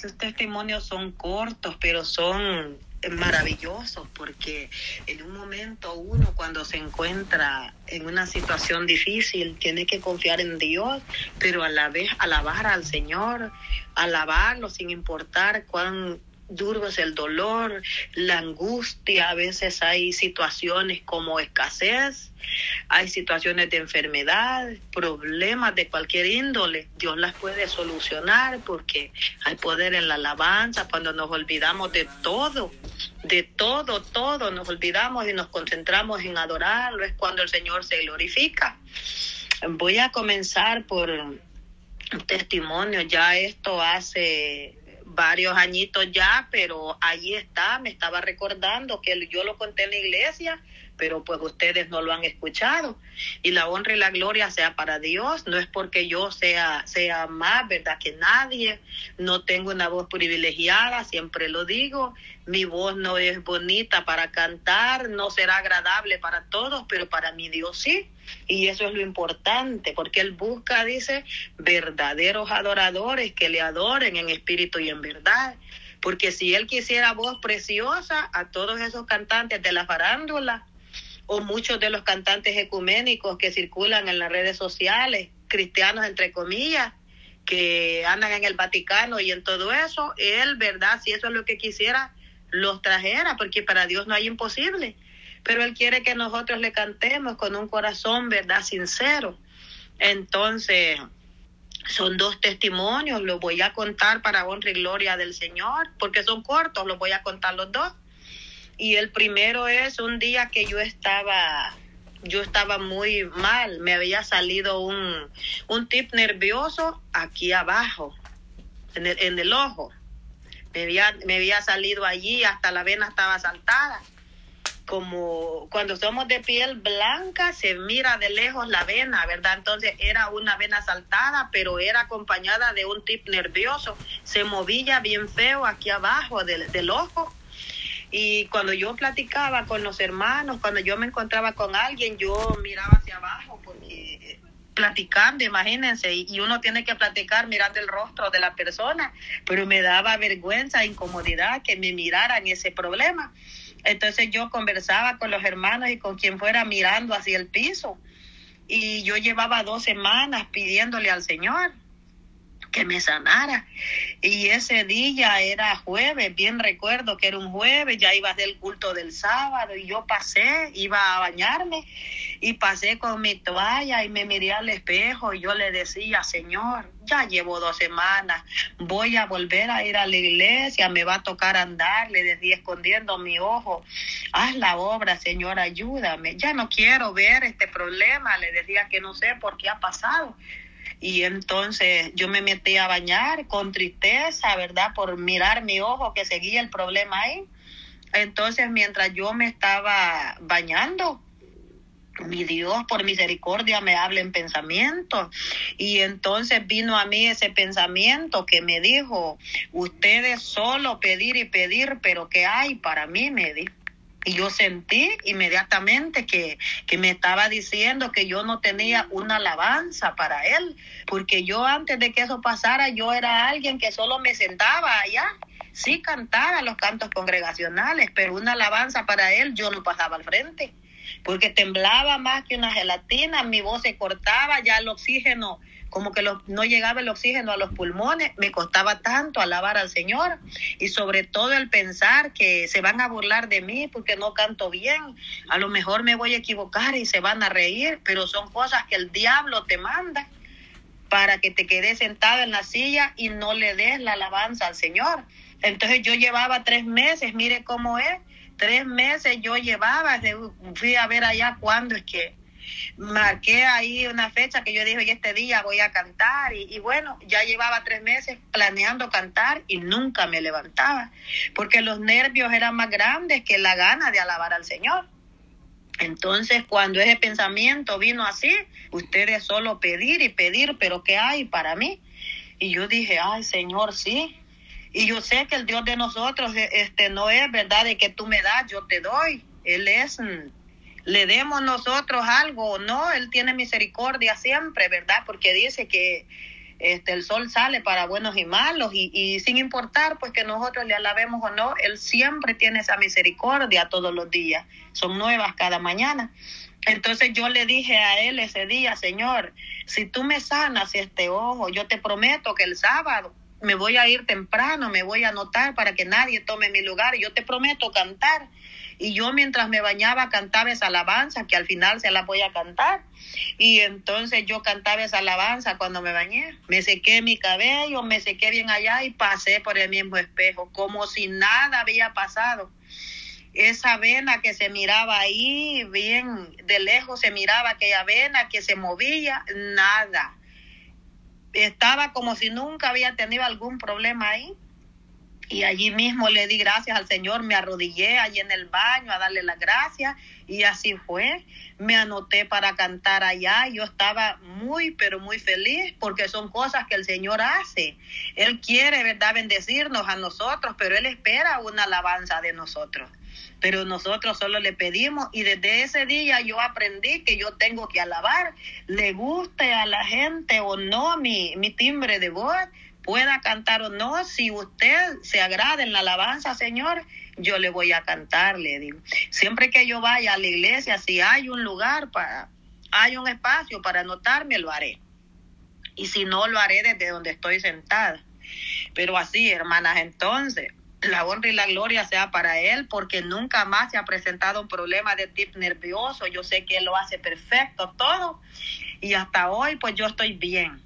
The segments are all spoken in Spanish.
estos testimonios son cortos, pero son maravillosos porque en un momento uno cuando se encuentra en una situación difícil tiene que confiar en Dios, pero a la vez alabar al Señor, alabarlo sin importar cuán duro es el dolor, la angustia, a veces hay situaciones como escasez, hay situaciones de enfermedad, problemas de cualquier índole, Dios las puede solucionar porque hay poder en la alabanza cuando nos olvidamos de todo, de todo, todo, nos olvidamos y nos concentramos en adorarlo, es cuando el Señor se glorifica. Voy a comenzar por un testimonio, ya esto hace varios añitos ya, pero ahí está, me estaba recordando que yo lo conté en la iglesia, pero pues ustedes no lo han escuchado. Y la honra y la gloria sea para Dios, no es porque yo sea, sea más, ¿verdad? Que nadie, no tengo una voz privilegiada, siempre lo digo, mi voz no es bonita para cantar, no será agradable para todos, pero para mi Dios sí. Y eso es lo importante, porque Él busca, dice, verdaderos adoradores que le adoren en espíritu y en verdad. Porque si Él quisiera voz preciosa, a todos esos cantantes de la farándula, o muchos de los cantantes ecuménicos que circulan en las redes sociales, cristianos entre comillas, que andan en el Vaticano y en todo eso, Él, ¿verdad? Si eso es lo que quisiera, los trajera, porque para Dios no hay imposible pero Él quiere que nosotros le cantemos con un corazón, ¿verdad? Sincero. Entonces, son dos testimonios, los voy a contar para honra y gloria del Señor, porque son cortos, los voy a contar los dos. Y el primero es un día que yo estaba, yo estaba muy mal, me había salido un, un tip nervioso aquí abajo, en el, en el ojo. Me había, me había salido allí, hasta la vena estaba saltada como cuando somos de piel blanca se mira de lejos la vena, ¿verdad? Entonces era una vena saltada, pero era acompañada de un tip nervioso. Se movía bien feo aquí abajo del, del ojo. Y cuando yo platicaba con los hermanos, cuando yo me encontraba con alguien, yo miraba hacia abajo porque platicando, imagínense, y uno tiene que platicar mirando el rostro de la persona, pero me daba vergüenza, incomodidad que me miraran ese problema. Entonces yo conversaba con los hermanos y con quien fuera mirando hacia el piso. Y yo llevaba dos semanas pidiéndole al Señor que me sanara. Y ese día era jueves, bien recuerdo que era un jueves, ya iba a ser el culto del sábado y yo pasé, iba a bañarme y pasé con mi toalla y me miré al espejo y yo le decía, Señor, ya llevo dos semanas, voy a volver a ir a la iglesia, me va a tocar andar, le decía escondiendo mi ojo, haz la obra, Señor, ayúdame, ya no quiero ver este problema, le decía que no sé por qué ha pasado. Y entonces yo me metí a bañar con tristeza, ¿verdad? Por mirar mi ojo que seguía el problema ahí. Entonces mientras yo me estaba bañando, mi Dios por misericordia me habla en pensamiento. Y entonces vino a mí ese pensamiento que me dijo, ustedes solo pedir y pedir, pero ¿qué hay para mí? Me dijo. Y yo sentí inmediatamente que, que me estaba diciendo que yo no tenía una alabanza para él, porque yo antes de que eso pasara, yo era alguien que solo me sentaba allá. Sí cantaba los cantos congregacionales, pero una alabanza para él yo no pasaba al frente, porque temblaba más que una gelatina, mi voz se cortaba, ya el oxígeno como que no llegaba el oxígeno a los pulmones, me costaba tanto alabar al Señor y sobre todo el pensar que se van a burlar de mí porque no canto bien, a lo mejor me voy a equivocar y se van a reír, pero son cosas que el diablo te manda para que te quedes sentado en la silla y no le des la alabanza al Señor. Entonces yo llevaba tres meses, mire cómo es, tres meses yo llevaba, fui a ver allá cuándo es que marqué ahí una fecha que yo dije, y este día voy a cantar. Y, bueno, ya llevaba tres meses planeando cantar y nunca me levantaba, porque los nervios eran más grandes que la gana de alabar al Señor. Entonces, cuando ese pensamiento vino así, ustedes solo pedir y pedir, pero ¿qué hay para mí? Y yo dije, ay Señor, sí. Y yo sé que el Dios de nosotros este, no es verdad de que tú me das, yo te doy. Él es mm, le demos nosotros algo o no, Él tiene misericordia siempre, ¿verdad? Porque dice que, este, el sol sale para buenos y malos y, y sin importar pues que nosotros le alabemos o no, Él siempre tiene esa misericordia todos los días, son nuevas cada mañana. Entonces yo le dije a él ese día, Señor, si tú me sanas este ojo, yo te prometo que el sábado me voy a ir temprano, me voy a anotar para que nadie tome mi lugar. Yo te prometo cantar. Y yo mientras me bañaba cantaba esa alabanza, que al final se la voy a cantar. Y entonces yo cantaba esa alabanza cuando me bañé. Me sequé mi cabello, me sequé bien allá y pasé por el mismo espejo, como si nada había pasado. Esa vena que se miraba ahí, bien de lejos se miraba aquella vena que se movía, nada estaba como si nunca había tenido algún problema ahí. Y allí mismo le di gracias al Señor, me arrodillé allí en el baño a darle las gracias y así fue. Me anoté para cantar allá. Yo estaba muy, pero muy feliz porque son cosas que el Señor hace. Él quiere, ¿verdad?, bendecirnos a nosotros, pero Él espera una alabanza de nosotros pero nosotros solo le pedimos y desde ese día yo aprendí que yo tengo que alabar, le guste a la gente o no mi, mi timbre de voz, pueda cantar o no, si usted se agrada en la alabanza, Señor, yo le voy a cantar, le digo. Siempre que yo vaya a la iglesia, si hay un lugar para, hay un espacio para anotarme, lo haré. Y si no, lo haré desde donde estoy sentada. Pero así, hermanas, entonces, la honra y la gloria sea para él, porque nunca más se ha presentado un problema de tipo nervioso. Yo sé que él lo hace perfecto todo. Y hasta hoy, pues yo estoy bien.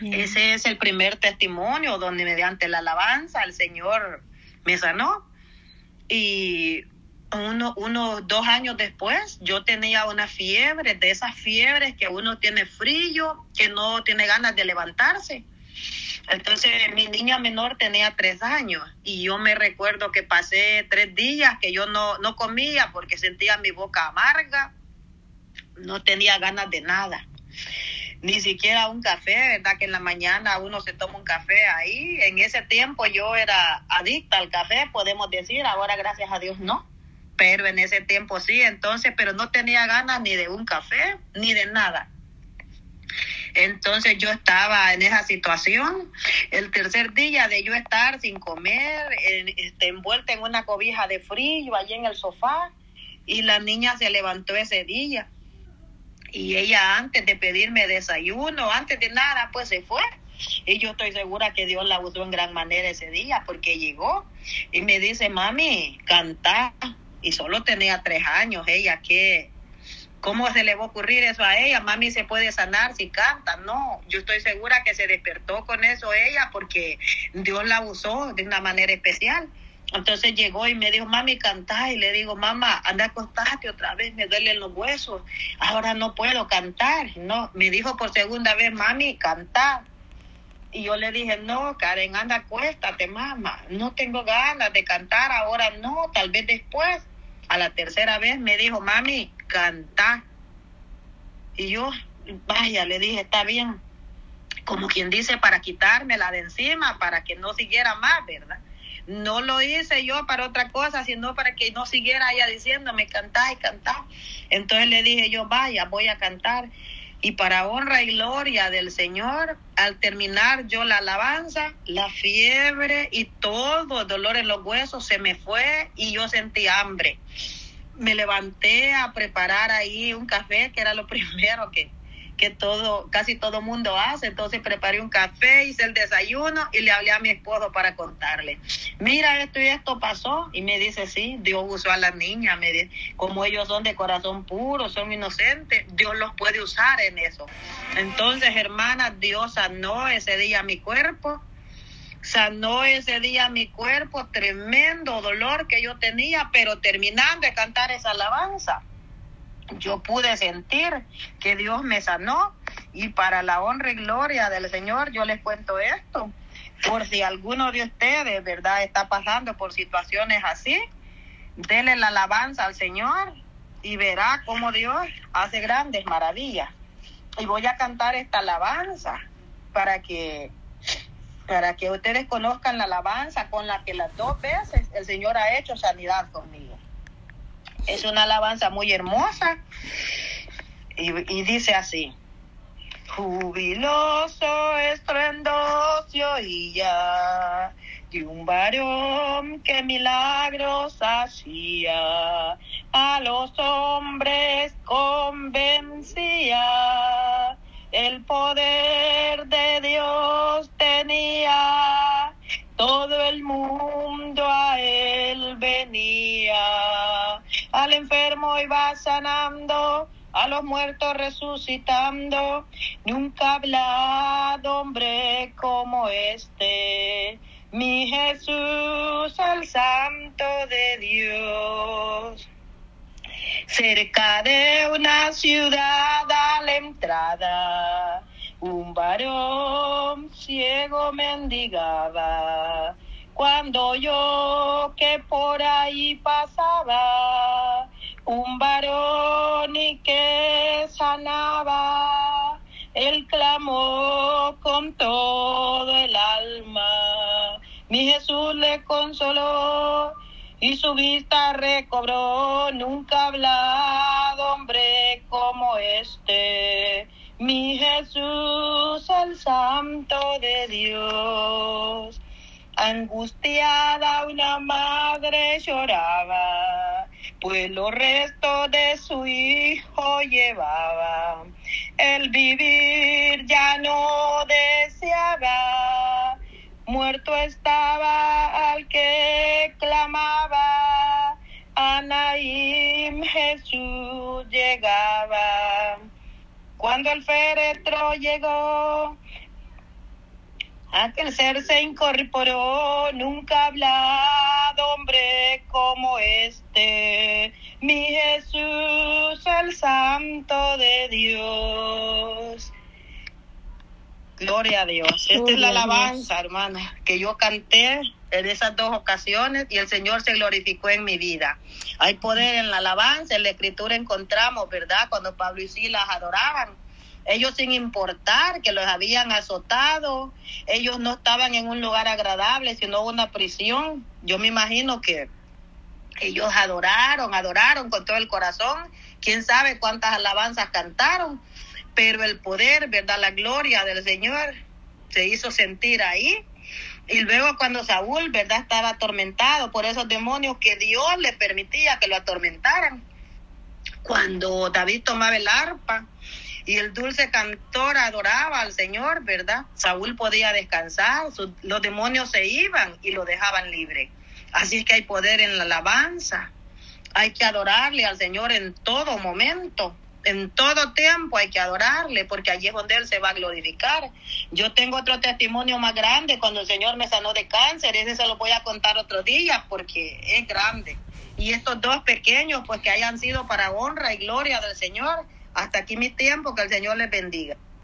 Ese es el primer testimonio donde mediante la alabanza el Señor me sanó. Y uno, uno, dos años después, yo tenía una fiebre, de esas fiebres que uno tiene frío, que no tiene ganas de levantarse. Entonces mi niña menor tenía tres años y yo me recuerdo que pasé tres días que yo no, no comía porque sentía mi boca amarga, no tenía ganas de nada, ni siquiera un café, ¿verdad? Que en la mañana uno se toma un café ahí. En ese tiempo yo era adicta al café, podemos decir, ahora gracias a Dios no, pero en ese tiempo sí, entonces, pero no tenía ganas ni de un café, ni de nada. Entonces yo estaba en esa situación. El tercer día de yo estar sin comer, este, envuelta en una cobija de frío allí en el sofá, y la niña se levantó ese día. Y ella antes de pedirme desayuno, antes de nada, pues se fue. Y yo estoy segura que Dios la usó en gran manera ese día porque llegó y me dice, mami, canta. Y solo tenía tres años ella, que ¿Cómo se le va a ocurrir eso a ella? Mami se puede sanar si canta. No, yo estoy segura que se despertó con eso ella porque Dios la usó de una manera especial. Entonces llegó y me dijo, mami, canta. Y le digo, mamá, anda a acostarte otra vez, me duelen los huesos. Ahora no puedo cantar. No, me dijo por segunda vez, mami, canta. Y yo le dije, no, Karen, anda, acuéstate, mamá. No tengo ganas de cantar ahora, no, tal vez después. A la tercera vez me dijo, mami, canta. Y yo, vaya, le dije, está bien. Como quien dice, para quitármela de encima, para que no siguiera más, ¿verdad? No lo hice yo para otra cosa, sino para que no siguiera ella diciéndome, cantá y cantá. Entonces le dije yo, vaya, voy a cantar. Y para honra y gloria del Señor, al terminar yo la alabanza, la fiebre y todo el dolor en los huesos se me fue y yo sentí hambre. Me levanté a preparar ahí un café, que era lo primero que, que todo, casi todo mundo hace. Entonces preparé un café, hice el desayuno y le hablé a mi esposo para contarle. Mira, esto y esto pasó. Y me dice, sí, Dios usó a la niña. Me dice, como ellos son de corazón puro, son inocentes, Dios los puede usar en eso. Entonces, hermana, Dios sanó ese día mi cuerpo. Sanó ese día mi cuerpo, tremendo dolor que yo tenía, pero terminando de cantar esa alabanza yo pude sentir que Dios me sanó y para la honra y gloria del Señor yo les cuento esto. Por si alguno de ustedes, ¿verdad?, está pasando por situaciones así, dele la alabanza al Señor y verá cómo Dios hace grandes maravillas. Y voy a cantar esta alabanza para que para que ustedes conozcan la alabanza con la que las dos veces el Señor ha hecho sanidad conmigo. Es una alabanza muy hermosa y, dice así. Jubiloso, estruendoso y ya de un varón que milagros hacía, a los hombres convencía, el poder venía, al enfermo iba sanando, a los muertos resucitando, nunca hablado hombre como este mi Jesús, el Santo de Dios. Cerca de una ciudad a la entrada, un varón ciego mendigaba. Cuando yo que por ahí pasaba, un varón y que sanaba, él clamó con todo el alma mi Jesús le consoló y su vista recobró. Nunca hablado hombre como este. Mi Jesús, el Santo de Dios. Angustiada una madre lloraba, pues los restos de su hijo llevaba. El vivir ya no deseaba Muerto estaba al que clamaba, Anaim Jesús llegaba. Cuando el féretro llegó, aquel ser se incorporó, nunca hablado hombre como este, mi Jesús el Santo de Dios. Gloria a Dios. Esta es la alabanza, hermana, que yo canté en esas dos ocasiones y el Señor se glorificó en mi vida. Hay poder en la alabanza, en la escritura encontramos, ¿verdad? Cuando Pablo y Silas adoraban. Ellos sin importar que los habían azotado, ellos no estaban en un lugar agradable, sino una prisión. Yo me imagino que ellos adoraron, adoraron con todo el corazón. Quién sabe cuántas alabanzas cantaron pero el poder, ¿verdad? La gloria del Señor se hizo sentir ahí. Y luego cuando Saúl, ¿verdad? Estaba atormentado por esos demonios que Dios le permitía que lo atormentaran. Cuando David tomaba el arpa y el dulce cantor adoraba al Señor, ¿verdad? Saúl podía descansar, los demonios se iban y lo dejaban libre. Así es que hay poder en la alabanza. Hay que adorarle al Señor en todo momento en todo tiempo hay que adorarle, porque allí es donde Él se va a glorificar. Yo tengo otro testimonio más grande cuando el Señor me sanó de cáncer, ese se lo voy a contar otro día porque es grande. Y estos dos pequeños, pues que hayan sido para honra y gloria del Señor. Hasta aquí mi tiempo, que el Señor les bendiga.